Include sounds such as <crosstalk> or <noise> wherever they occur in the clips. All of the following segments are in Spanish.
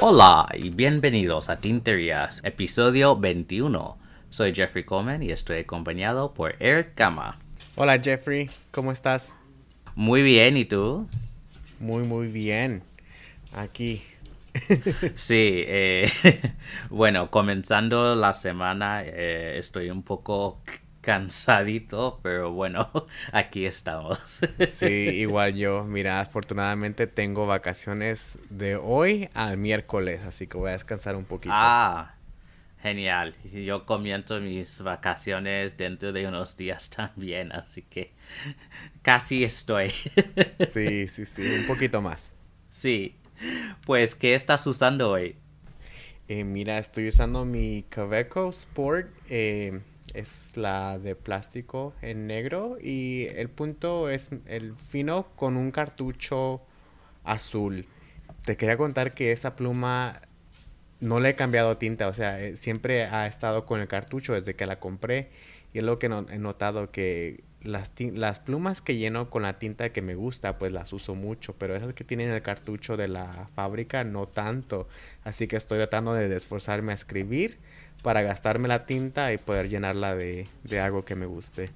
Hola y bienvenidos a Tinterías, episodio 21. Soy Jeffrey Coleman y estoy acompañado por Eric Gama. Hola Jeffrey, ¿cómo estás? Muy bien, ¿y tú? Muy, muy bien. Aquí. <laughs> sí, eh, <laughs> bueno, comenzando la semana eh, estoy un poco cansadito, pero bueno, <laughs> aquí estamos. sí, <laughs> igual yo. Mira, afortunadamente tengo vacaciones de hoy al miércoles, así que voy a descansar un poquito. Ah, genial. Yo comienzo mis vacaciones dentro de unos días también, así que <laughs> casi estoy. sí, sí, sí, un poquito más. Sí. Pues, ¿qué estás usando hoy? Eh, mira, estoy usando mi Kaveco Sport. Eh, es la de plástico en negro y el punto es el fino con un cartucho azul. Te quería contar que esa pluma no le he cambiado tinta, o sea, eh, siempre ha estado con el cartucho desde que la compré y es lo que he notado que las, las plumas que lleno con la tinta que me gusta, pues las uso mucho, pero esas que tienen el cartucho de la fábrica no tanto, así que estoy tratando de esforzarme a escribir para gastarme la tinta y poder llenarla de, algo que me guste.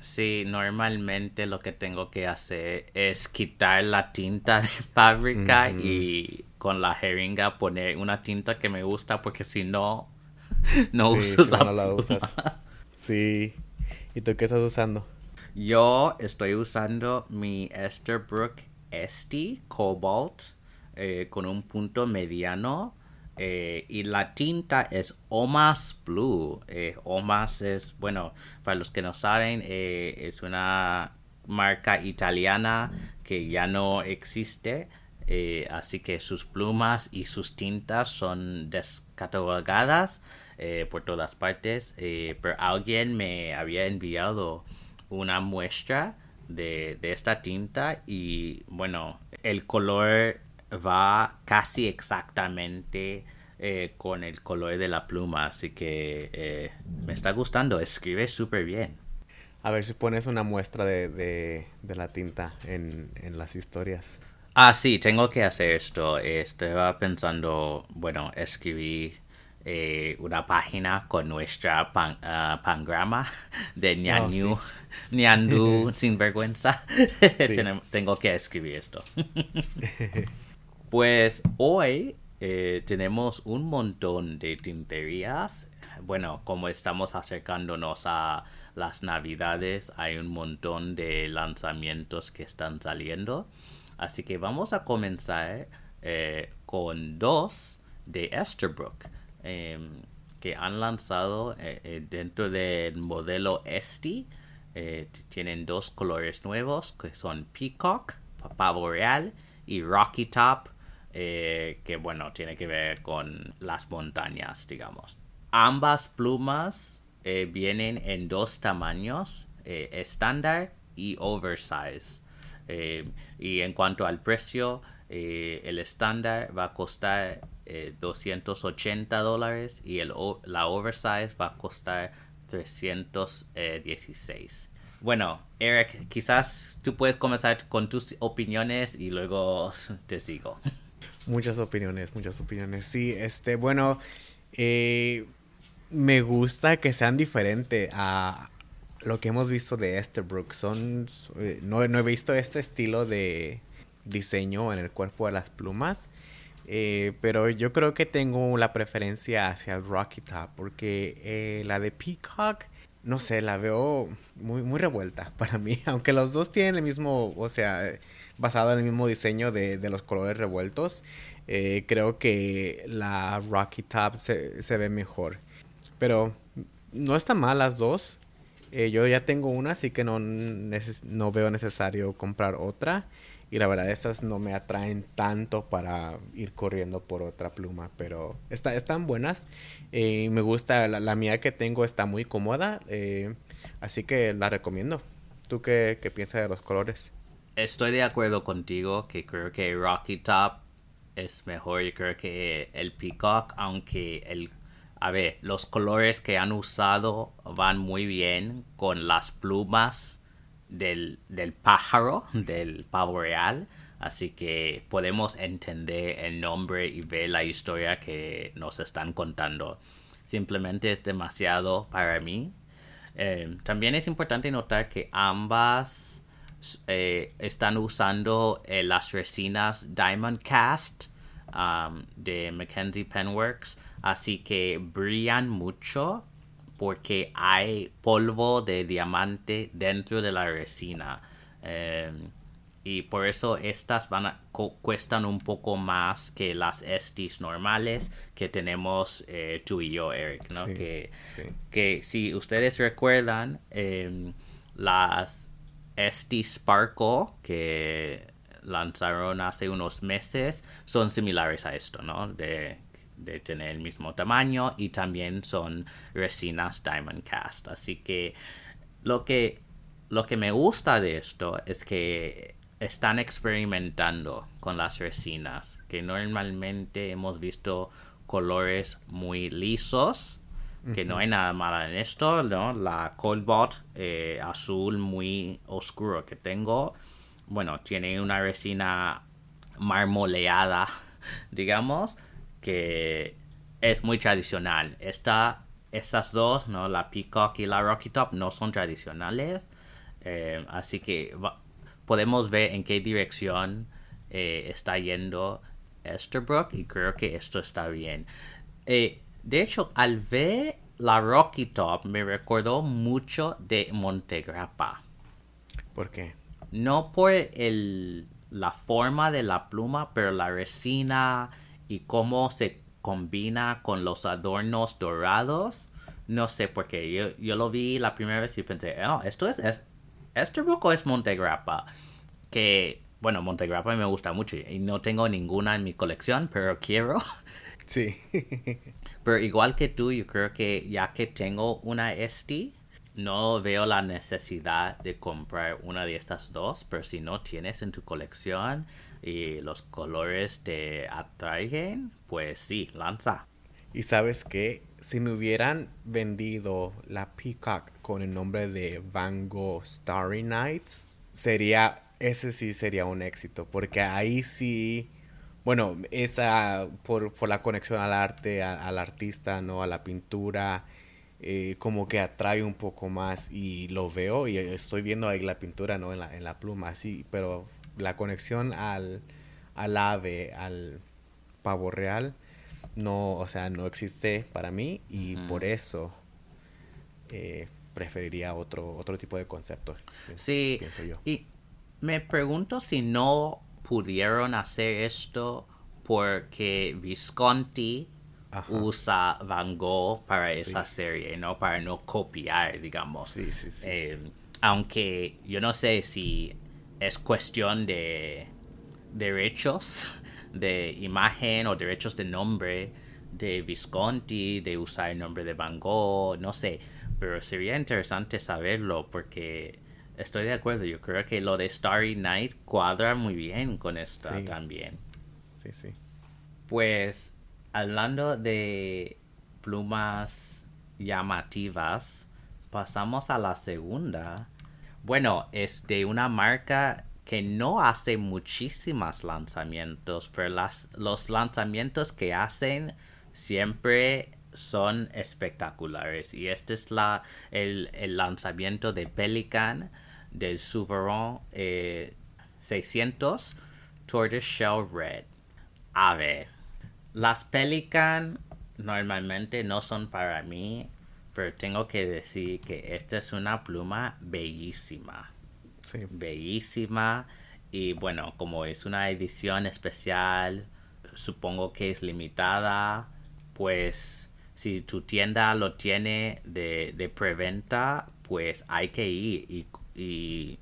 Sí, normalmente lo que tengo que hacer es quitar la tinta de <laughs> fábrica y con la jeringa poner una tinta que me gusta porque si no, <laughs> no uso la, no la usas. <laughs> Sí. ¿Y tú qué estás usando? Yo estoy usando mi Esterbrook Esty Cobalt eh, con un punto mediano eh, y la tinta es Omas Blue. Eh, Omas es, bueno, para los que no saben, eh, es una marca italiana que ya no existe. así que sus plumas y sus tintas son descatalogadas por todas partes. pero alguien me había enviado una muestra de, de esta tinta y bueno, el color va casi exactamente eh, con el color de la pluma, así que eh, me está gustando, escribe súper bien. A ver si pones una muestra de, de, la tinta en, en, las historias. Ah, sí, tengo que hacer esto. Estaba pensando, bueno, escribí eh, una página con nuestra pan, uh, pangrama <laughs> de Nyanyu, oh, Nyandu sin vergüenza. tengo que escribir esto. <laughs> Pues hoy eh, tenemos un montón de tinterías. Bueno, como estamos acercándonos a las navidades, hay un montón de lanzamientos que están saliendo. Así que vamos a comenzar eh, con dos de Esterbrook em, que han lanzado eh, dentro del modelo Esti. tienen dos colores nuevos que son Peacock, Pavo Real y Rocky Top eh, que bueno, tiene que ver con las montañas, digamos. Ambas plumas eh, vienen en dos tamaños, eh, estándar y oversize. y en cuanto al precio, el estándar va a costar 280 dólares y el, la oversize va a costar 316. Bueno, Eric, quizás tú puedes comenzar con tus opiniones y luego <laughs> te sigo. Muchas opiniones, muchas opiniones. Sí, este, bueno, eh, me gusta que sean diferentes a lo que hemos visto de Esterbrook. Son, eh, no, he visto este estilo de diseño en el cuerpo de las plumas. Eh, pero yo creo que tengo la preferencia hacia el Rocky Top porque la de Peacock, no sé, la veo muy, muy revuelta <laughs> para mí. Aunque los dos tienen el mismo, o sea, basado en el mismo diseño de, de los colores revueltos. Eh, creo que la Rocky Top se, ve mejor. Pero no están mal las dos. Eh, yo ya tengo una, así que no, veo necesario comprar otra. Y la verdad, estas no me atraen tanto para ir corriendo por otra pluma. Pero está, están buenas. Eh, me gusta, la, mía que tengo está muy cómoda. así que la recomiendo. ¿Tú qué piensas de los colores? Estoy de acuerdo contigo que creo que Rocky Top es mejor. Yo creo que el Peacock, aunque el a ver, los colores que han usado van muy bien con las plumas del, del pájaro, <laughs> del pavo real. Así que podemos entender el nombre y ver la historia que nos están contando. Simplemente es demasiado para mí. Eh, también es importante notar que ambas eh, están usando eh, las resinas Diamond Cast um, de Mackenzie Penworks. Así que brillan mucho porque hay polvo de diamante dentro de la resina. y por eso estas van a, cuestan un poco más que las Estis normales que tenemos tú y yo, Eric, ¿no? que, que si ustedes recuerdan, em, las Esti Sparkle que lanzaron hace unos meses son similares a esto, ¿no? De, tener el mismo tamaño y también son resinas Diamond Cast. Así que lo que, lo que me gusta de esto es que están experimentando con las resinas, que normalmente hemos visto colores muy lisos que no hay nada malo en esto, ¿no? La Coldbot eh, azul muy oscuro que tengo, bueno, tiene una resina marmoleada, <laughs> digamos, que es muy tradicional. Esta, estas dos, ¿no? La Peacock y la Rocky Top no son tradicionales, eh, así que podemos ver en qué dirección eh, está yendo Esterbrook y creo que esto está bien. De hecho, al ver la Rocky Top me recordó mucho de Montegrappa. ¿Por qué? No por el, la forma de la pluma, pero la resina y cómo se combina con los adornos dorados. No sé por qué. Yo, yo lo vi la primera vez y pensé, oh, esto es, es o es Montegrappa. Que, bueno, Montegrappa me gusta mucho y no tengo ninguna en mi colección, pero quiero. <laughs> Sí. Pero igual que tú, yo creo que ya que tengo una ST, no veo la necesidad de comprar una de estas dos, pero si no tienes en tu colección y los colores te atraen, pues sí, lanza. Y sabes que si me hubieran vendido la Peacock con el nombre de Van Gogh Starry Nights, sería, ese sí sería un éxito, porque ahí sí bueno, esa por, por la conexión al arte, al artista, ¿no? A la pintura, eh, como que atrae un poco más y lo veo y estoy viendo ahí la pintura, ¿no? En la, en la pluma, sí, pero la conexión al, al ave, al pavo real, no, o sea, no existe para mí y por eso eh, preferiría otro, otro tipo de concepto. Sí, pienso yo. y me pregunto si no pudieron hacer esto porque Visconti usa Van Gogh para esa serie, ¿no? Para no copiar, digamos. Sí, sí, sí. Eh, aunque yo no sé si es cuestión de derechos <laughs> de imagen o derechos de nombre de Visconti, de usar el nombre de Van Gogh, no sé. Pero sería interesante saberlo porque Estoy de acuerdo, yo creo que lo de Starry Night cuadra muy bien con esta también. Sí, sí. Pues hablando de plumas llamativas, pasamos a la segunda. Bueno, es de una marca que no hace muchísimos lanzamientos, pero las, los lanzamientos que hacen siempre son espectaculares. Y este es la, el, el lanzamiento de Pelican del Souverain 600 Tortoise Shell Red. A ver, las Pelican normalmente no son para mí, pero tengo que decir que esta es una pluma bellísima. Sí. Bellísima. Y bueno, como es una edición especial, supongo que es limitada, pues si tu tienda lo tiene de, de preventa, pues hay que ir y y,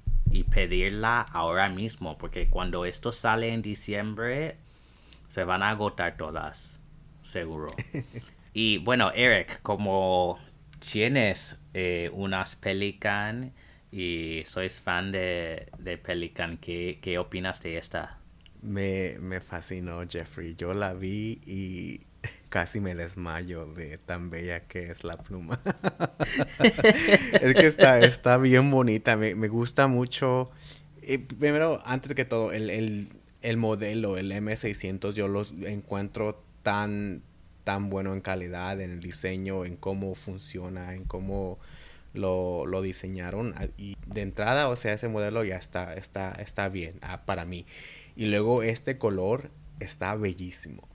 pedirla ahora mismo, porque cuando esto sale en diciembre, se van a agotar todas, seguro. <laughs> y bueno, Eric, como tienes eh, unas Pelican y sois fan de, de Pelican, ¿qué, ¿qué, opinas de esta? Me, me fascinó, Jeffrey. Yo la vi y casi me desmayo de tan bella que es la pluma. <laughs> es que está, está bien bonita, me, me gusta mucho. Eh, primero, antes que todo, el, el, el modelo, el M600, yo los encuentro tan, tan bueno en calidad, en el diseño, en cómo funciona, en cómo lo, lo diseñaron. Y de entrada, o sea, ese modelo ya está, está, está bien ah, para mí. Y luego este color está bellísimo.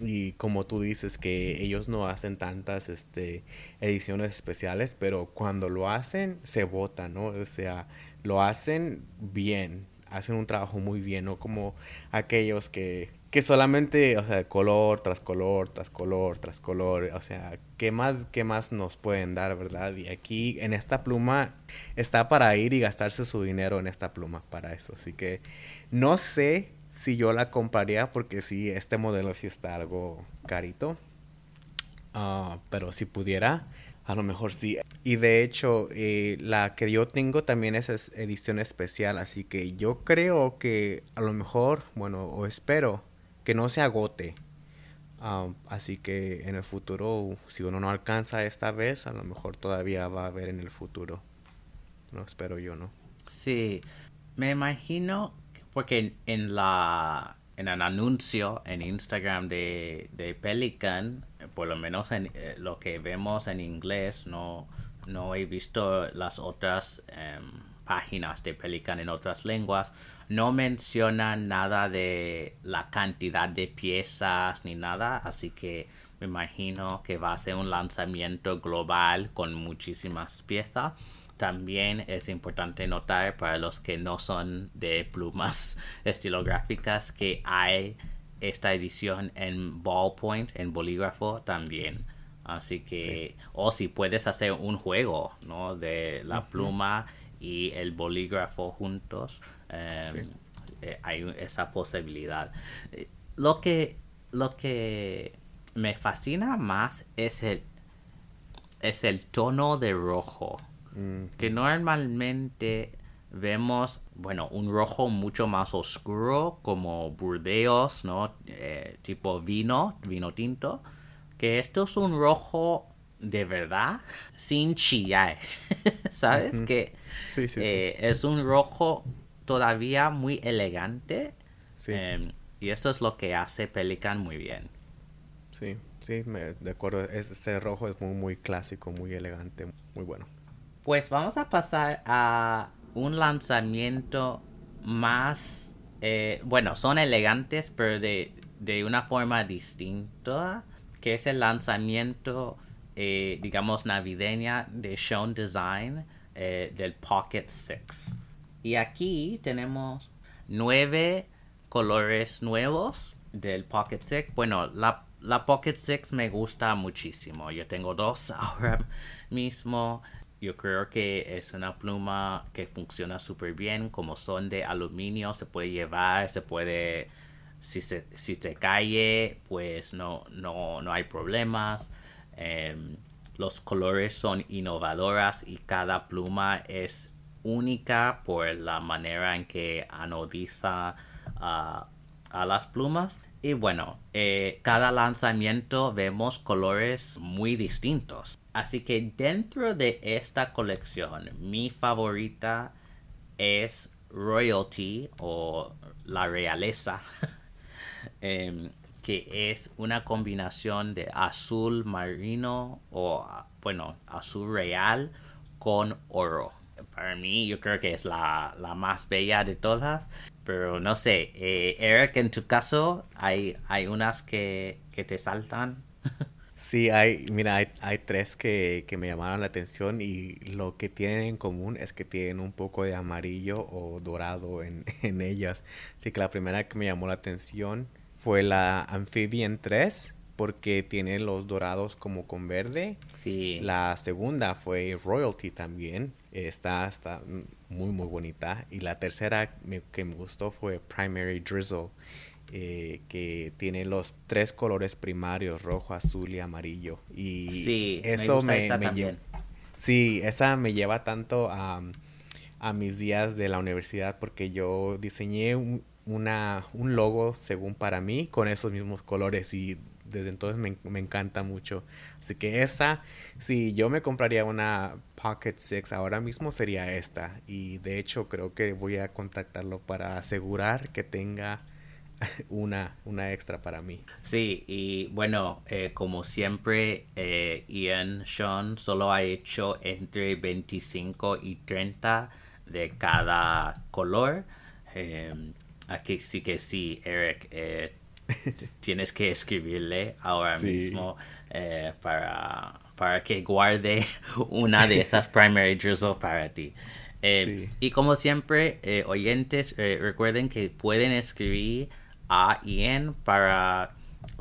Y como tú dices que ellos no hacen tantas este, ediciones especiales, pero cuando lo hacen se vota, ¿no? O sea, lo hacen bien, hacen un trabajo muy bien, no como aquellos que, que solamente, o sea, color tras color, tras color, tras color, o sea, ¿qué más, qué más nos pueden dar, verdad? Y aquí en esta pluma está para ir y gastarse su dinero en esta pluma para eso, así que no sé si yo la compraría porque sí, este modelo sí está algo carito. Ah, pero si pudiera, a lo mejor sí. Y de hecho, eh, la que yo tengo también es edición especial. Así que yo creo que a lo mejor, bueno, o espero que no se agote. Ah, así que en el futuro, si uno no alcanza esta vez, a lo mejor todavía va a haber en el futuro. No espero yo, ¿no? Sí, me imagino porque en, la en el anuncio en Instagram de, de Pelican, por lo menos en eh, lo que vemos en inglés, no, no he visto las otras em, páginas de Pelican en otras lenguas, no mencionan nada de la cantidad de piezas ni nada, así que me imagino que va a ser un lanzamiento global con muchísimas piezas. También es importante notar para los que no son de plumas <laughs> estilográficas que hay esta edición en ballpoint, en bolígrafo también. Así que, o si puedes hacer un juego, ¿no? De la pluma y el bolígrafo juntos, em, eh, hay esa posibilidad. Lo que, lo que me fascina más es el, es el tono de rojo que normalmente vemos, bueno, un rojo mucho más oscuro como burdeos, ¿no? Eh, tipo vino, vino tinto. Que esto es un rojo de verdad, <laughs> sin chillar, <laughs> ¿sabes? Que eh, es un rojo todavía muy elegante. Em, y eso es lo que hace Pelican muy bien. Sí, sí, me, de acuerdo. Ese rojo es muy, muy clásico, muy elegante, muy bueno. Pues vamos a pasar a un lanzamiento más, eh, bueno, son elegantes, pero de, una forma distinta, que es el lanzamiento, eh, digamos, navideña de Shown Design eh, del Pocket 6. Y aquí tenemos nueve colores nuevos del Pocket 6. Bueno, la, la Pocket 6 me gusta muchísimo. Yo tengo dos <laughs> ahora mismo. Yo creo que es una pluma que funciona súper bien. Como son de aluminio, se puede llevar, se puede. Si se, si se cae, pues no, no, no hay problemas. Em, los colores son innovadoras y cada pluma es única por la manera en que anodiza a las plumas. Y bueno, eh, cada lanzamiento vemos colores muy distintos. Así que dentro de esta colección, mi favorita es Royalty o la realeza, <laughs> em, que es una combinación de azul marino o, bueno, azul real con oro. Para mí, yo creo que es la, la más bella de todas. Pero no sé, eh, Eric, en tu caso, hay, hay unas que, que te saltan. <laughs> Sí, hay, mira, hay, hay tres que, que, me llamaron la atención y lo que tienen en común es que tienen un poco de amarillo o dorado en, <laughs> en ellas. Así que la primera que me llamó la atención fue la Amphibian 3 porque tiene los dorados como con verde. Sí. La segunda fue Royalty también. Está, está muy, muy bonita. Y la tercera que me gustó fue Primary Drizzle, eh, que tiene los tres colores primarios, rojo, azul y amarillo. Y sí, eso me, Sí, esa me lleva tanto a, a, mis días de la universidad porque yo diseñé un, una, un logo según para mí con esos mismos colores y desde entonces me, me, encanta mucho. Así que esa, si yo me compraría una Pocket 6 ahora mismo sería esta. Y de hecho creo que voy a contactarlo para asegurar que tenga <laughs> una, una extra para mí. Sí, y bueno, eh, como siempre, eh, Ian Sean solo ha hecho entre 25 y 30 de cada color. Eh, aquí sí que sí, Eric, eh, <laughs> tienes que escribirle ahora mismo para, para que guarde <laughs> una de esas primary drizzle para ti. Y como siempre, oyentes, recuerden que pueden escribir a Ian para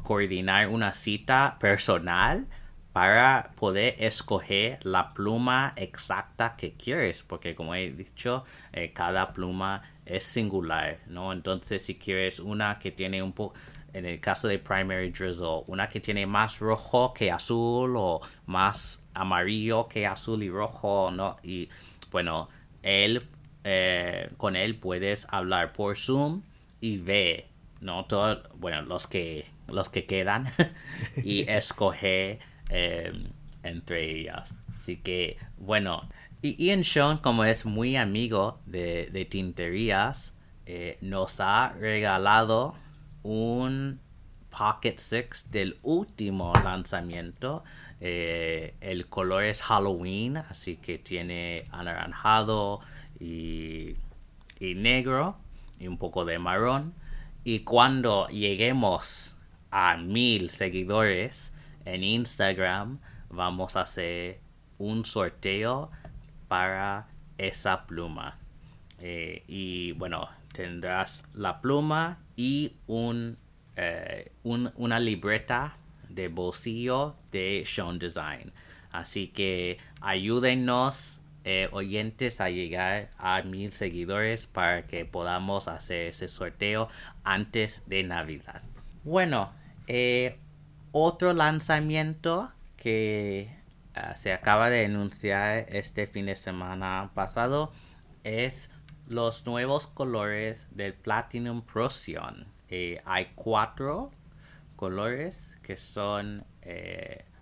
coordinar una cita personal para poder escoger la pluma exacta que quieres, porque como he dicho, eh, cada pluma es singular, ¿no? Entonces, si quieres una que tiene un poco, en el caso de Primary Drizzle, una que tiene más rojo que azul o más amarillo que azul y rojo, ¿no? Y bueno, él, eh, con él puedes hablar por Zoom y ver ¿no? Todos, bueno, los que, los que quedan <laughs> y <laughs> escoger em, entre ellas. Así que, bueno, y Ian Sean, como es muy amigo de, tinterías, eh, nos ha regalado un Pocket Six del último lanzamiento. Eh, el color es Halloween, así que tiene anaranjado y, y negro y un poco de marrón. Y cuando lleguemos a mil seguidores en Instagram, vamos a hacer un sorteo para esa pluma. Eh, y bueno, tendrás la pluma y un, eh, una libreta de bolsillo de Sean Design. Así que ayúdennos eh, oyentes a llegar a mil seguidores para que podamos hacer ese sorteo antes de Navidad. Bueno, eh, otro lanzamiento que ah, se acaba de anunciar este fin de semana pasado es los nuevos colores del Platinum Procyon. Eh, hay cuatro colores que son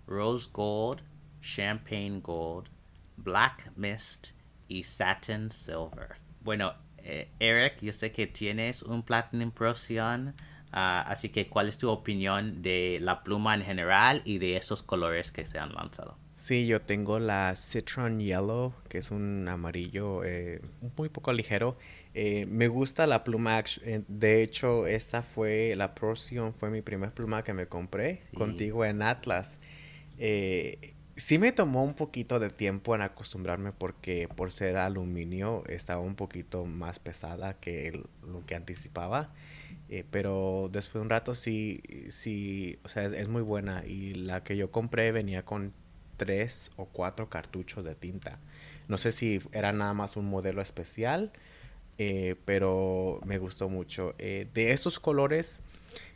Rose Gold, Champagne Gold, Black Mist y Satin Silver. Bueno, eh, Eric, yo sé que tienes un Platinum Procyon, ah, así que ¿cuál es tu opinión de la pluma en general y de esos colores que se han lanzado? Sí, yo tengo la Citron Yellow, que es un amarillo eh, muy poco ligero. Eh, me gusta la pluma, de hecho, esta fue, la Procyon fue mi primer pluma que me compré contigo en Atlas. Eh, sí me tomó un poquito de tiempo en acostumbrarme porque por ser aluminio estaba un poquito más pesada que lo que anticipaba. Eh, pero después de un rato sí, sí, o sea, es, muy buena. Y la que yo compré venía con tres o cuatro cartuchos de tinta. No sé si era nada más un modelo especial, eh, pero me gustó mucho. Eh, de estos colores,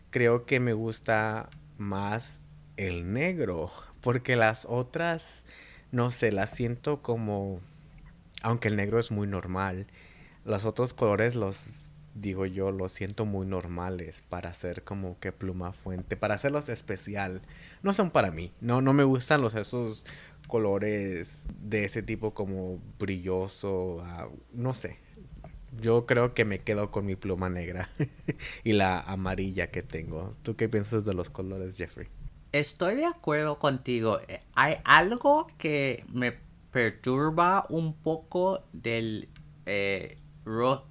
creo que me gusta más el negro porque las otras, no sé, las siento como, aunque el negro es muy normal, los otros colores los, digo yo, los siento muy normales para hacer como que pluma fuente, para hacerlos especial. No son para mí, no, no me gustan los esos colores de ese tipo como brilloso, ah, no sé. Yo creo que me quedo con mi pluma negra <laughs> y la amarilla que tengo. ¿Tú qué piensas de los colores, Jeffrey? Estoy de acuerdo contigo. Eh, hay algo que me perturba un poco del eh,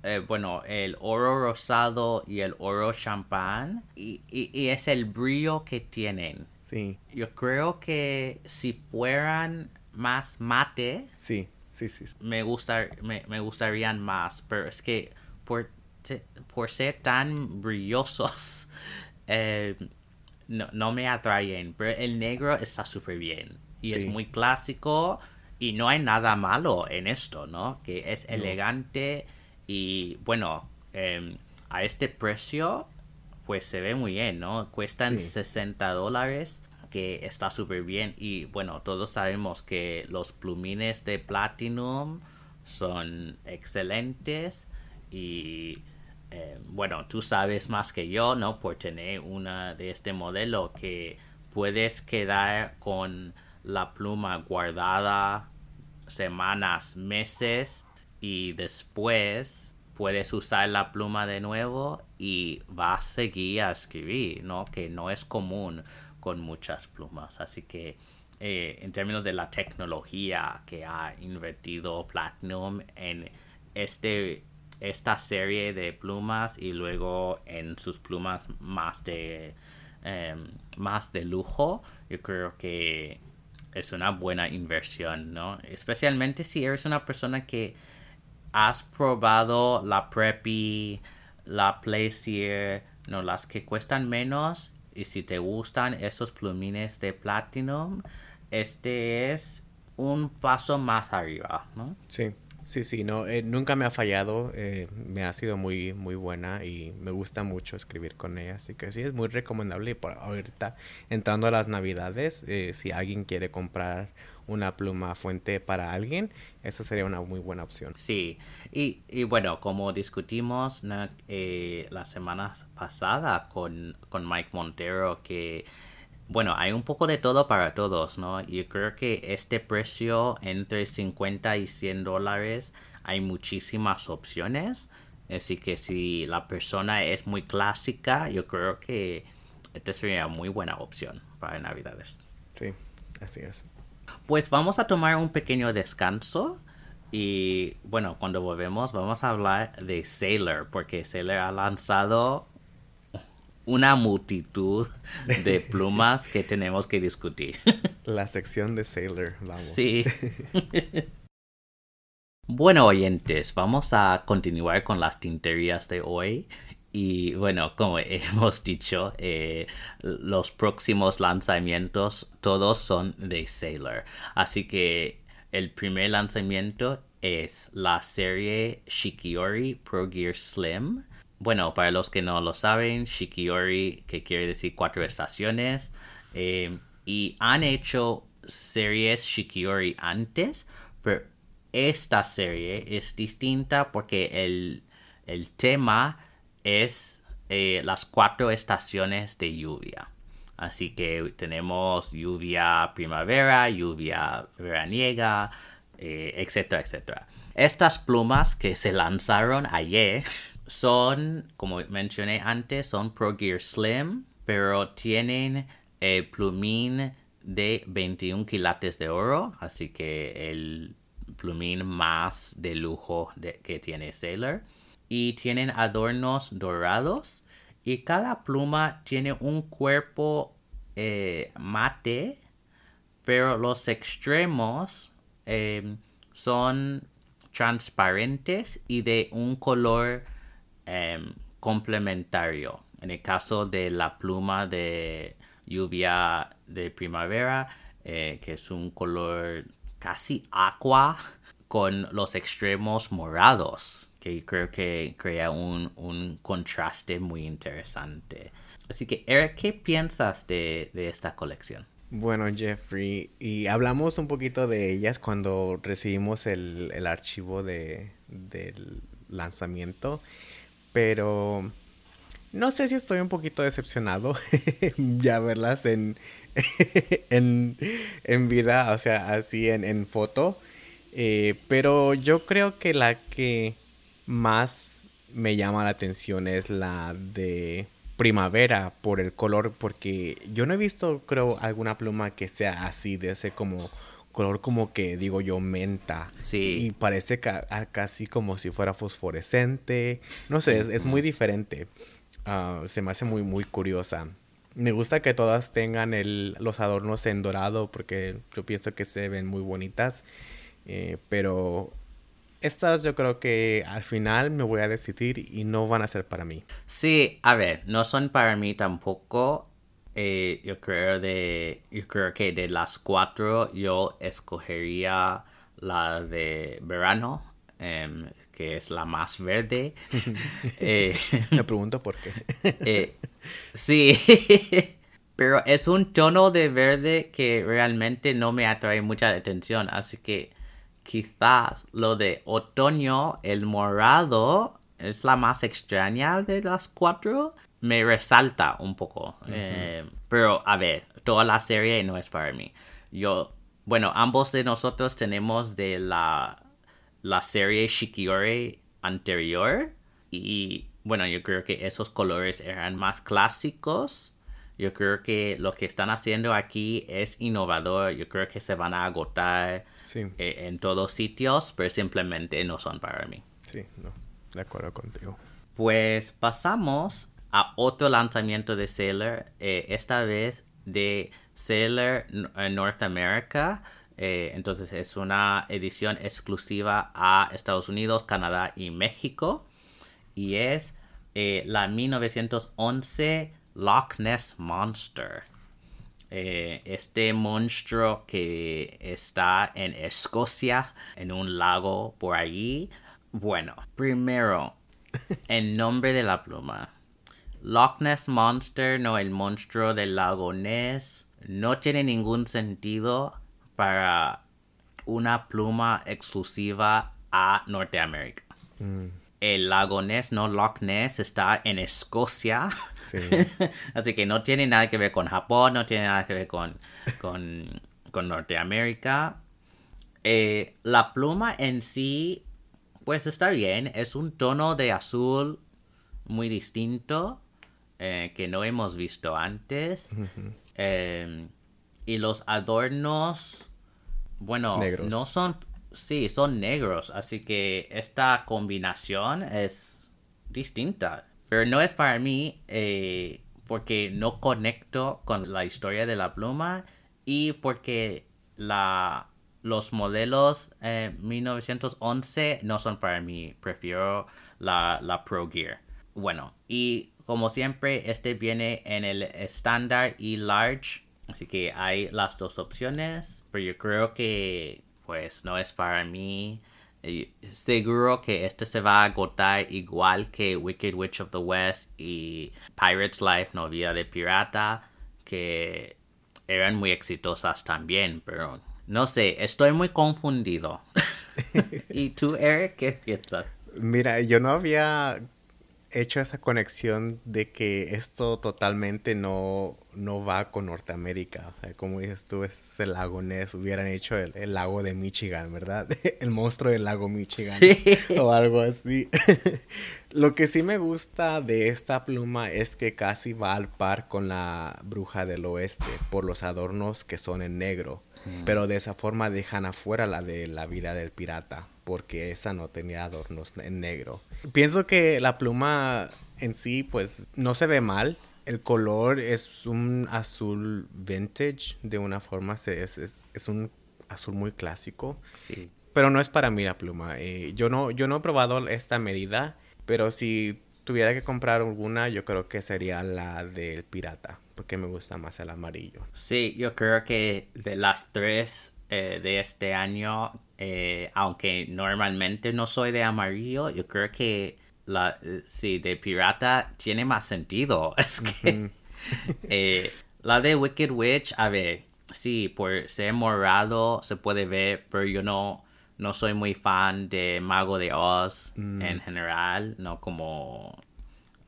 eh, bueno, el oro rosado y el oro champán y, es el brillo que tienen. Sí. Yo creo que si fueran más mate, sí, sí, sí. Me, gusta, me, me gustarían más, pero es que por, por ser tan brillosos, <laughs> eh, no, no me atraen, pero el negro está súper bien. Y es muy clásico y no hay nada malo en esto, ¿no? Que es elegante y bueno, em, a este precio pues se ve muy bien, ¿no? Cuestan 60 dólares que está súper bien. Y bueno, todos sabemos que los plumines de Platinum son excelentes y eh, bueno, tú sabes más que yo, ¿no? Por tener una de este modelo que puedes quedar con la pluma guardada semanas, meses y después puedes usar la pluma de nuevo y vas a seguir a escribir, ¿no? Que no es común con muchas plumas. Así que eh, en términos de la tecnología que ha invertido Platinum en este esta serie de plumas y luego en sus plumas más de em, más de lujo yo creo que es una buena inversión no especialmente si eres una persona que has probado la Preppy la Plaisir no las que cuestan menos y si te gustan esos plumines de Platinum este es un paso más arriba no sí Sí, sí, no, eh, nunca me ha fallado, eh, me ha sido muy, muy buena y me gusta mucho escribir con ella, así que sí, es muy recomendable y por ahorita entrando a las navidades, eh, si alguien quiere comprar una pluma fuente para alguien, esa sería una muy buena opción. Sí, y, y bueno, como discutimos la semana pasada con, con Mike Montero, que bueno, hay un poco de todo para todos, ¿no? Yo creo que este precio entre 50 y 100 dólares hay muchísimas opciones. Así que si la persona es muy clásica, yo creo que esta sería muy buena opción para Navidades. Sí, así es. Pues vamos a tomar un pequeño descanso. Y bueno, cuando volvemos vamos a hablar de Sailor, porque Sailor ha lanzado una multitud de plumas que tenemos que discutir. La sección de Sailor, vamos. Sí. bueno, oyentes, vamos a continuar con las tinterías de hoy. Y bueno, como hemos dicho, eh, los próximos lanzamientos todos son de Sailor. Así que el primer lanzamiento es la serie Shikiori Pro Gear Slim bueno, para los que no lo saben, Shikiori, que quiere decir cuatro estaciones, eh, y han hecho series Shikiori antes, pero esta serie es distinta porque el, tema es eh, las cuatro estaciones de lluvia. Así que tenemos lluvia primavera, lluvia veraniega, eh, etcétera, etcétera. Estas plumas que se lanzaron ayer <laughs> son, como mencioné antes, son Pro Gear Slim, pero tienen el plumín de 21 quilates de oro, así que el plumín más de lujo que tiene Sailor. Y tienen adornos dorados y cada pluma tiene un cuerpo eh, mate, pero los extremos eh, son transparentes y de un color Em, complementario. En el caso de la pluma de lluvia de primavera, eh, que es un color casi aqua con los extremos morados, que creo que crea un, un contraste muy interesante. Así que, Eric, ¿qué piensas de, de, esta colección? Bueno, Jeffrey, y hablamos un poquito de ellas cuando recibimos el, el archivo de, del lanzamiento. Pero no sé si estoy un poquito decepcionado <laughs> ya verlas en, <laughs> en, en, vida, o sea, así en, en foto. Eh, pero yo creo que la que más me llama la atención es la de primavera por el color, porque yo no he visto, creo, alguna pluma que sea así, de ese como color como que digo yo menta. Sí. Y parece casi como si fuera fosforescente. No sé, es, muy diferente. Ah, se me hace muy, muy curiosa. Me gusta que todas tengan el, los adornos en dorado porque yo pienso que se ven muy bonitas. Eh, pero estas yo creo que al final me voy a decidir y no van a ser para mí. Sí, a ver, no son para mí tampoco. Eh, yo creo de yo creo que de las cuatro yo escogería la de verano em, que es la más verde. <laughs> Eh, <laughs> me pregunto por qué. <laughs> eh, sí. Pero es un tono de verde que realmente no me atrae mucha atención así que quizás lo de otoño el morado es la más extraña de las cuatro. Me resalta un poco. Eh, pero a ver, toda la serie no es para mí. Yo, bueno, ambos de nosotros tenemos de la, la serie Shikiore anterior. Y bueno, yo creo que esos colores eran más clásicos. Yo creo que lo que están haciendo aquí es innovador. Yo creo que se van a agotar Sí, eh, en todos sitios, pero simplemente no son para mí. sí, no. De acuerdo contigo. Pues pasamos a otro lanzamiento de Sailor, eh, esta vez de Sailor eh, North America. Eh, entonces es una edición exclusiva a Estados Unidos, Canadá y México. Y es eh, la 1911 Loch Ness Monster. Eh, este monstruo que está en Escocia, en un lago por allí. Bueno, primero, <laughs> el nombre de la pluma. Loch Ness Monster, no el monstruo del lago Ness, no tiene ningún sentido para una pluma exclusiva a Norteamérica. El lago Ness, no Loch Ness, está en Escocia. Sí. <laughs> Así que no tiene nada que ver con Japón, no tiene nada que ver con, con, con Norteamérica. Eh, la pluma en sí, pues está bien. Es un tono de azul muy distinto eh, que no hemos visto antes. Eh, y los adornos, bueno, Negros. no son, sí, son negros. Así que esta combinación es distinta. Pero no es para mí eh, porque no conecto con la historia de la pluma y porque la, los modelos eh, 1911 no son para mí. Prefiero la, la Pro Gear. Bueno, y como siempre, este viene en el estándar y large. Así que hay las dos opciones. Pero yo creo que pues no es para mí. Eh, Seguro que este se va a agotar igual que Wicked Witch of the West y Pirate's Life, novia de pirata, que eran muy exitosas también, pero no sé, estoy muy confundido. <laughs> ¿Y tú, Eric, qué piensas? Mira, yo no había hecho esa conexión de que esto totalmente no, no va con Norteamérica. O sea, como dices tú, es el lago Ness. Hubieran hecho el, el lago de Michigan, ¿verdad? <laughs> El monstruo del lago Michigan. Sí. <laughs> O algo así. <laughs> Lo que sí me gusta de esta pluma es que casi va al par con la bruja del oeste por los adornos que son en negro. Pero de esa forma dejan afuera la de la vida del pirata, porque esa no tenía adornos en negro. Pienso que la pluma en sí, pues, no se ve mal. El color es un azul vintage, de una forma, se- es, es, es un azul muy clásico. Sí. Pero no es para mí la pluma. Eh, yo, no, yo no he probado esta medida, pero si tuviera que comprar alguna, yo creo que sería la del pirata, porque me gusta más el amarillo. Sí, yo creo que de las tres eh, de este año, eh, aunque normalmente no soy de amarillo, yo creo que la, eh, sí, de pirata tiene más sentido. <laughs> Es que eh, la de Wicked Witch, a ver, sí, por ser morado se puede ver, pero yo no, no soy muy fan de Mago de Oz en general, no como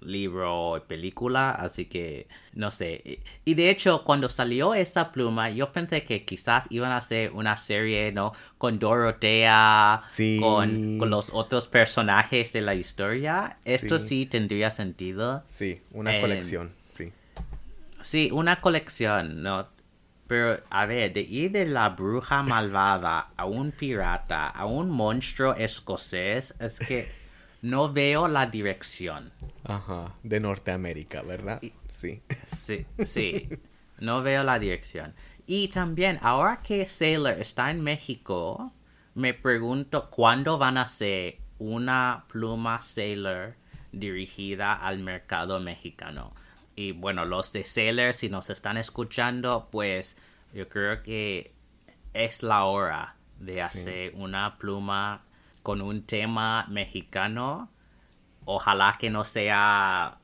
libro película, así que no sé. Y- Y de hecho, cuando salió esa pluma, yo pensé que quizás iban a hacer una serie, ¿no? Con Dorotea, Sí. con, con los otros personajes de la historia. Esto Sí. sí, tendría sentido. Sí, una En- colección, sí. Sí, una colección, ¿no? Pero, a ver, de ir de la bruja malvada a un pirata, a un monstruo escocés, es que no veo la dirección. Ajá, de Norteamérica, ¿verdad? Sí. Sí, sí, <laughs> no veo la dirección. Y también, ahora que Sailor está en México, me pregunto cuándo van a hacer una pluma Sailor dirigida al mercado mexicano. Y bueno, los de Sailor, si nos están escuchando, pues yo creo que es la hora de hacer una pluma con un tema mexicano. Ojalá que no sea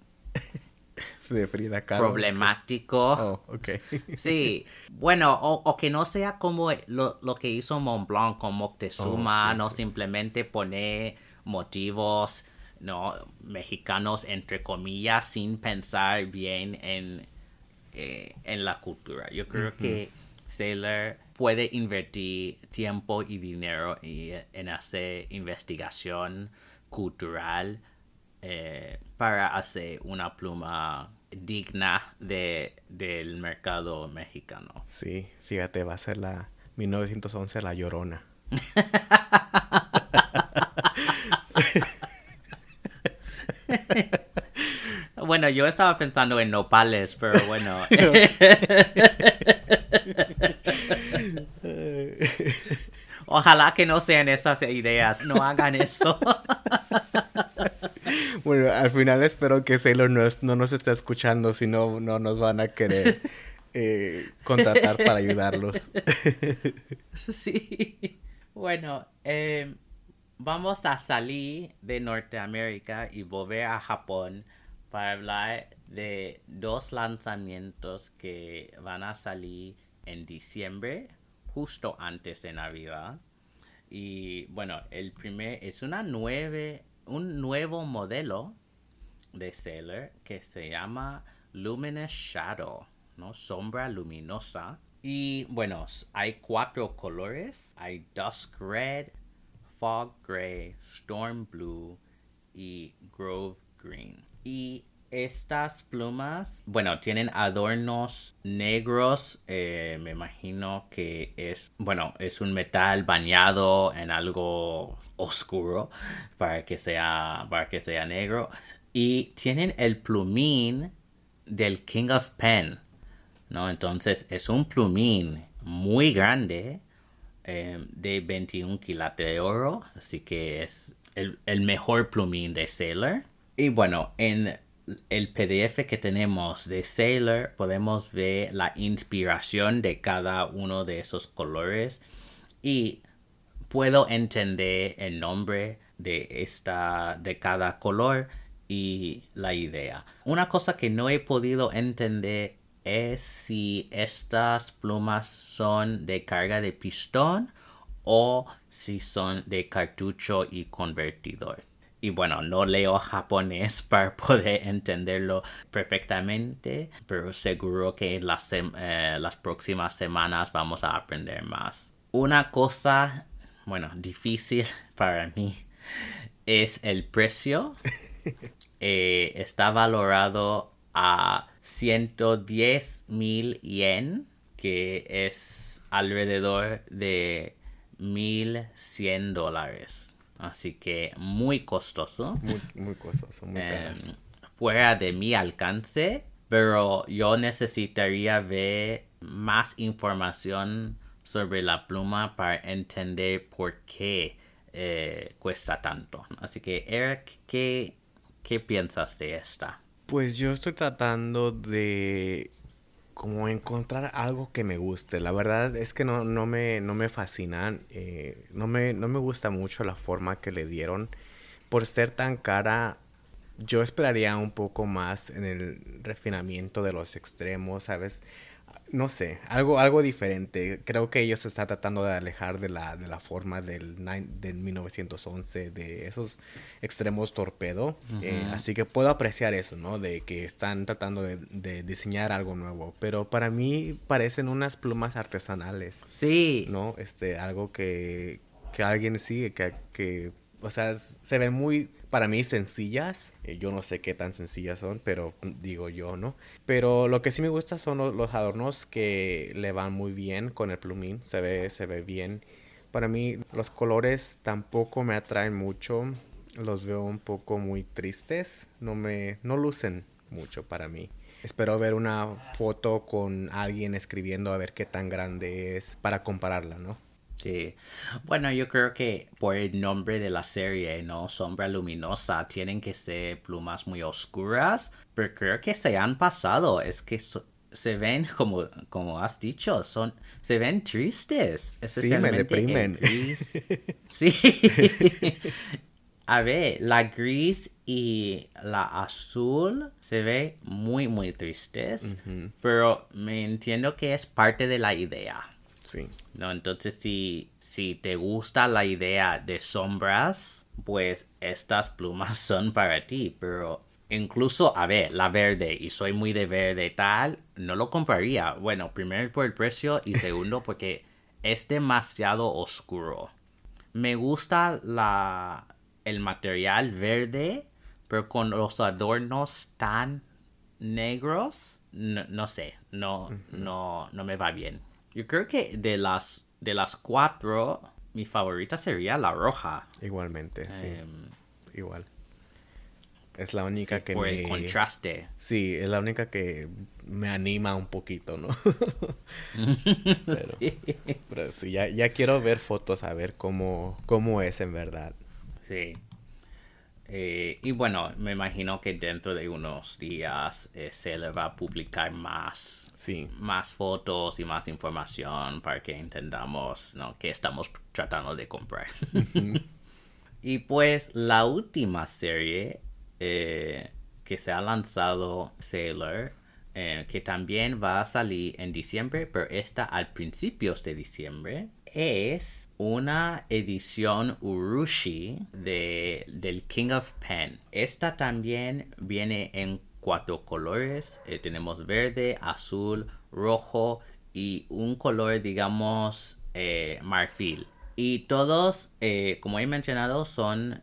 <laughs> De Frida Kahlo. problemático. Oh, ok. <laughs> Sí, bueno, o, o que no sea como lo, lo que hizo Mont Blanc con Moctezuma, Oh, sí, no sí. simplemente poner motivos ¿no? Mexicanos, entre comillas, sin pensar bien en, eh, en la cultura. Yo creo que Sailor puede invertir tiempo y dinero en hacer investigación cultural eh, para hacer una pluma digna de, del mercado mexicano. Sí, fíjate, va a ser la 1911 La Llorona. <laughs> bueno, yo estaba pensando en nopales, pero bueno. <laughs> <laughs> Ojalá que no sean esas ideas, no hagan eso. <laughs> bueno, al final espero que Sailor no, no nos esté escuchando, si no, no nos van a querer eh, contratar para ayudarlos. <laughs> sí. Bueno, em, vamos a salir de Norteamérica y volver a Japón para hablar de dos lanzamientos que van a salir en diciembre, justo antes de Navidad. Y bueno, el primer es una nueve, un nuevo modelo de Sailor que se llama Luminous Shadow, ¿no? Sombra luminosa. Y bueno, hay cuatro colores. Hay Dusk Red, Fog Gray, Storm Blue y Grove Green. Y estas plumas, bueno, tienen adornos negros. Eh, me imagino que es, bueno, es un metal bañado en algo oscuro para que sea, para que sea negro. Y tienen el plumín del King of Pen, ¿no? Entonces es un plumín muy grande eh, de 21 quilates de oro, así que es el, el mejor plumín de Sailor. Y bueno, en el PDF que tenemos de Sailor podemos ver la inspiración de cada uno de esos colores y puedo entender el nombre de esta de cada color y la idea. Una cosa que no he podido entender es si estas plumas son de carga de pistón o si son de cartucho y convertidor. Y bueno, no leo <laughs> japonés para poder entenderlo perfectamente, pero seguro que en las, eh, las próximas semanas vamos a aprender más. Una cosa, bueno, difícil <laughs> para mí es el precio. <laughs> Eh, está valorado a 110 mil yen, que es alrededor de 1100 dólares. Así que muy costoso. Muy, muy costoso, muy em, fuera de mi alcance, pero yo necesitaría ver más información sobre la pluma para entender por qué eh, cuesta tanto. Así que, Eric, ¿qué, ¿qué piensas de esta? Pues yo estoy tratando de como encontrar algo que me guste. La verdad es que no, no, me, no me fascinan. Eh, no, me, no me gusta mucho la forma que le dieron. Por ser tan cara, yo esperaría un poco más en el refinamiento de los extremos, ¿sabes? No sé, algo, algo diferente. Creo que ellos se están tratando de alejar de la, de la forma del, del 1911, de esos extremos torpedo. Eh, así que puedo apreciar eso, ¿no? De que están tratando de, diseñar algo nuevo. Pero para mí parecen unas plumas artesanales. Sí. ¿No? Este, algo que, que alguien sigue, que, que o sea, se ven muy, para mí, sencillas. Eh, yo no sé qué tan sencillas son, pero digo yo, ¿no? Pero lo que sí me gusta son los, adornos que le van muy bien con el plumín. Se ve, se ve bien. Para mí, los colores tampoco me atraen mucho. Los veo un poco muy tristes. No me, no lucen mucho para mí. Espero ver una foto con alguien escribiendo a ver qué tan grande es para compararla, ¿no? Sí. Bueno, yo creo que por el nombre de la serie, ¿no? Sombra luminosa, tienen que ser plumas muy oscuras, pero creo que se han pasado. Es que se ven, como, como has dicho, son, se ven tristes. Sí, me deprimen. <laughs> Sí. A ver, la gris y la azul se ve muy, muy tristes, pero me entiendo que es parte de la idea. Sí. ¿no? Entonces, si, si te gusta la idea de sombras, pues estas plumas <laughs> son para ti, pero incluso, a ver, la verde, y soy muy de verde y tal, no lo compraría. Bueno, primero por el precio y <laughs> segundo porque es demasiado oscuro. Me gusta la, el material verde, pero con los adornos tan negros, no, no sé, no, no, no me va bien. Yo creo que de las, de las cuatro, mi favorita sería la roja. Igualmente, sí. Em, Igual. Es la única que por me... el contraste. Sí, es la única que me anima un poquito, ¿no? <laughs> pero, <laughs> Sí. pero sí, ya, ya quiero ver fotos a ver cómo, cómo es en verdad. Sí. Eh, y bueno, me imagino que dentro de unos días eh, se le va a publicar más, Sí, más fotos y más información para que entendamos ¿no? qué estamos tratando de comprar. <laughs> y pues la última serie eh, que se ha lanzado Sailor, eh, que también va a salir en diciembre, pero esta al principios de diciembre, es una edición Urushi de, del King of Pen. Esta también viene en cuatro colores. Eh, tenemos verde, azul, rojo y un color, digamos, eh, marfil. Y todos, eh, como he mencionado, son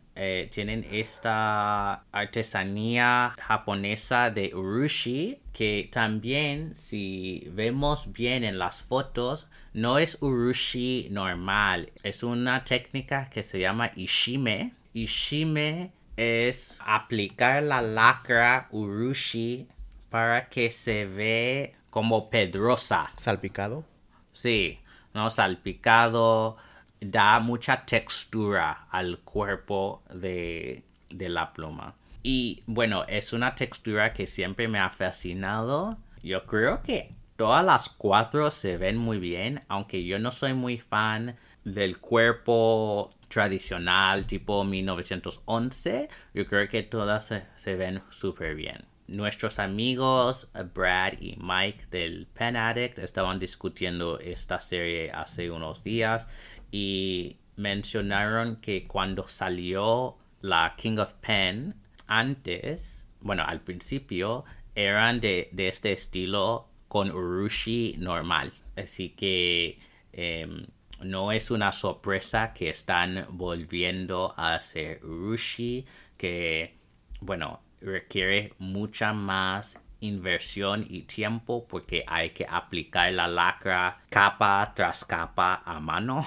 tienen esta artesanía japonesa de urushi que también, si vemos bien en las fotos, no es urushi normal. Es una técnica que se llama ishime. Ishime es aplicar la lacra urushi para que se ve como pedrosa. salpicado. Sí, no salpicado, da mucha textura al cuerpo de, de la pluma. Y bueno, es una textura que siempre me ha fascinado. Yo creo que todas las cuatro se ven muy bien, aunque yo no soy muy fan del cuerpo tradicional tipo 1911. Yo creo que todas se, ven súper bien. Nuestros amigos eh, Brad y Mike del Pen Addict estaban discutiendo esta serie hace unos días y mencionaron que cuando salió la King of Pen antes, bueno, al principio eran de, de este estilo con urushi normal. Así que em, no es una sorpresa que están volviendo a hacer urushi que, bueno, requiere mucha más inversión y tiempo porque hay que aplicar la lacra capa tras capa a mano.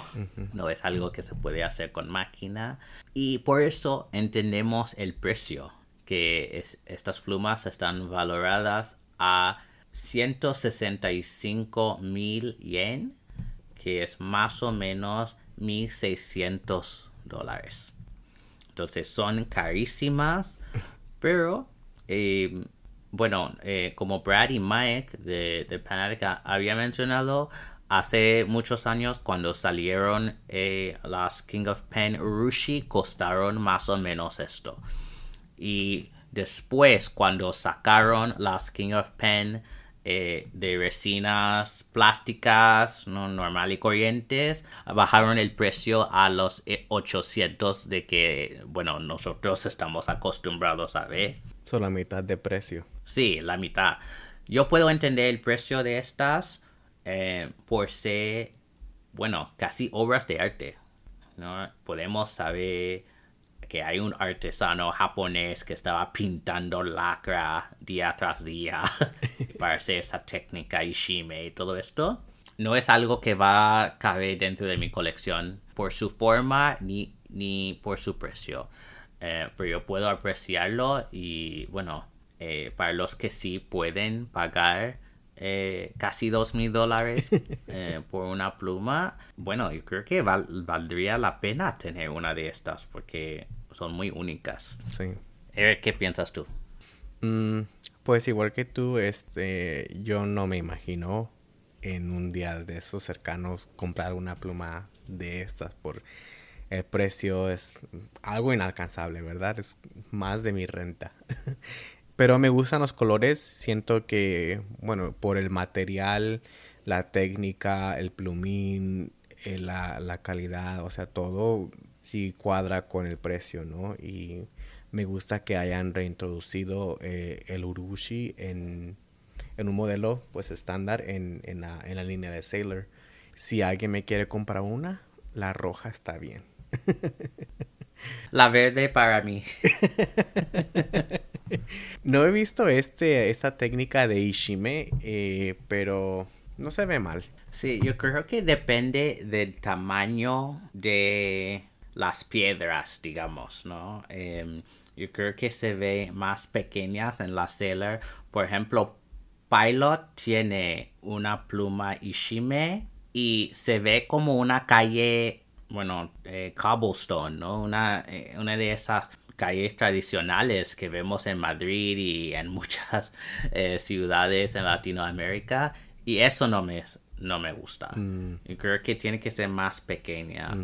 No es algo que se puede hacer con máquina. Y por eso entendemos el precio, que es- estas plumas están valoradas a 165 mil yen, que es más o menos 1600 dólares. Entonces son carísimas, <laughs> pero eh, bueno, eh, como Brad y Mike de, de Panatica había mencionado, hace muchos años cuando salieron eh, las King of Pen Urushi costaron más o menos esto. Y después cuando sacaron las King of Pen eh, de resinas plásticas no normal y corrientes bajaron el precio a los eh, 800 de que bueno nosotros estamos acostumbrados a ver Solo la mitad de precio. Sí, la mitad. Yo puedo entender el precio de estas eh, por ser, bueno, casi obras de arte. ¿no? Podemos saber que hay un artesano japonés que estaba pintando lacra día tras día <laughs> para hacer esta técnica Ishime y todo esto. No es algo que va a caber dentro de mi colección por su forma ni, ni por su precio. Eh, pero yo puedo apreciarlo y bueno, eh, para los que sí pueden pagar eh, casi dos mil dólares <laughs> eh, por una pluma, bueno, yo creo que val- valdría la pena tener una de estas porque son muy únicas. Sí. Eric, ¿qué piensas tú? Mm, pues igual que tú, este, yo no me imagino en un día de esos cercanos comprar una pluma de estas por el precio es algo inalcanzable, ¿verdad? Es más de mi renta. <laughs> Pero me gustan los colores, siento que, bueno, por el material la técnica, el plumín, eh, la, la, calidad, o sea, todo sí cuadra con el precio, ¿no? Y me gusta que hayan reintroducido eh, el urushi en, en, un modelo pues estándar en, en, la, en la línea de Sailor. Si alguien me quiere comprar una, la roja está bien. <laughs> La verde para mí. <laughs> <laughs> no he visto este, esta técnica de Ishime, eh, pero no se ve mal. Sí, yo creo que depende del tamaño de las piedras, digamos, ¿no? Em, yo creo que se ve más pequeñas en la Sailor. Por ejemplo, Pilot tiene una pluma Ishime y se ve como una calle bueno, eh, cobblestone, ¿no? Una, eh, una de esas calles tradicionales que vemos en Madrid y en <laughs> muchas eh, ciudades en Latinoamérica. Y eso no me, no me gusta. Mm. creo que tiene que ser más pequeña.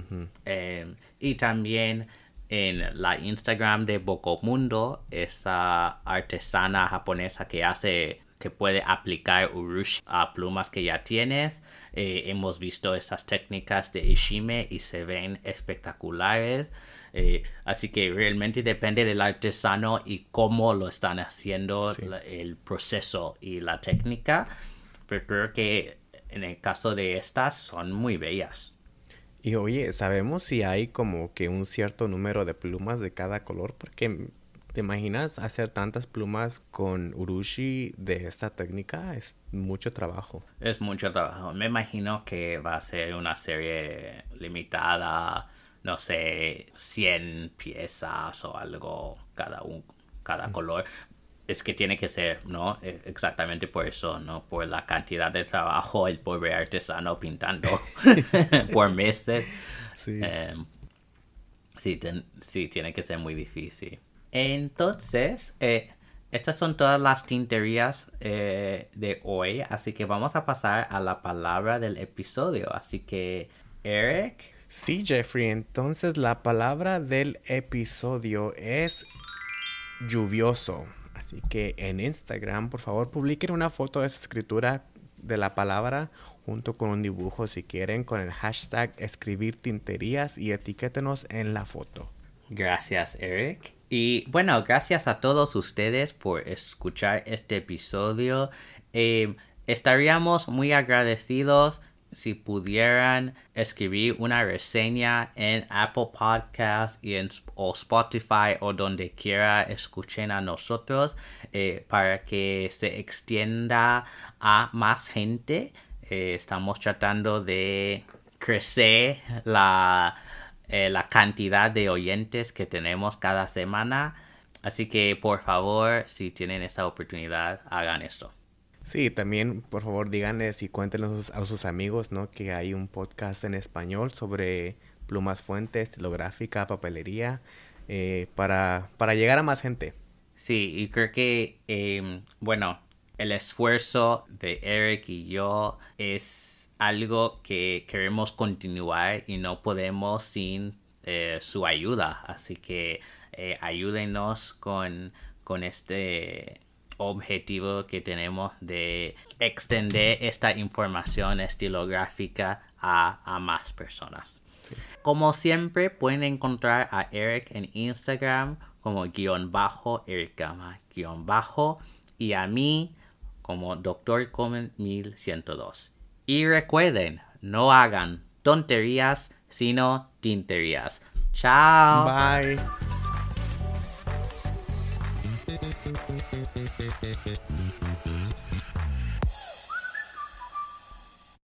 y también en la Instagram de Bocomundo, esa artesana japonesa que hace que puede aplicar urushi a plumas que ya tienes. Eh, hemos visto esas técnicas de Ishime y se ven espectaculares. Eh, así que realmente depende del artesano y cómo lo están haciendo el proceso y la técnica. Pero creo que en el caso de estas son muy bellas. Y oye, ¿sabemos si hay como que un cierto número de plumas de cada color? Porque ¿Te imaginas hacer tantas plumas con urushi de esta técnica? Es mucho trabajo. Es mucho trabajo. Me imagino que va a ser una serie limitada, no sé, 100 piezas o algo cada un, cada color. Es que tiene que ser, ¿no? E, exactamente por eso, ¿no? Por la cantidad de trabajo el pobre artesano pintando <laughs> por meses. Sí. Em, sí, sí, tiene que ser muy difícil. Entonces, eh, estas son todas las tinterías eh, de hoy, así que vamos a pasar a la palabra del episodio. Así que, Eric. Sí, Jeffrey, entonces la palabra del episodio es lluvioso. Así que en Instagram, por favor, publiquen una foto de esa escritura de la palabra junto con un dibujo si quieren con el hashtag escribir tinterías y etiquétenos en la foto. Gracias, Eric. Y bueno, gracias a todos ustedes por escuchar este episodio. Eh, estaríamos muy agradecidos si pudieran escribir una reseña en Apple Podcast y en o Spotify o donde quiera escuchen a nosotros eh, para que se extienda a más gente. Eh, estamos tratando de crecer la eh, la cantidad de oyentes que tenemos cada semana. Así que por favor, si tienen esa oportunidad, hagan esto. Sí, también por favor díganles y cuéntenos a sus amigos, ¿no? Que hay un podcast en español sobre plumas fuentes, estilográfica, papelería, eh, para, para llegar a más gente. Sí, y creo que, em, bueno, el esfuerzo de Eric y yo es algo que queremos continuar y no podemos sin eh, su ayuda. Así que eh, ayúdenos con, con este objetivo que tenemos de extender esta información estilográfica a, más personas. Como siempre, pueden encontrar a Eric en Instagram como guion bajo, Eric guion bajo, y a mí como Doctor Comen 1102. Y recuerden, no hagan tonterías, sino tinterías. Chao. Bye.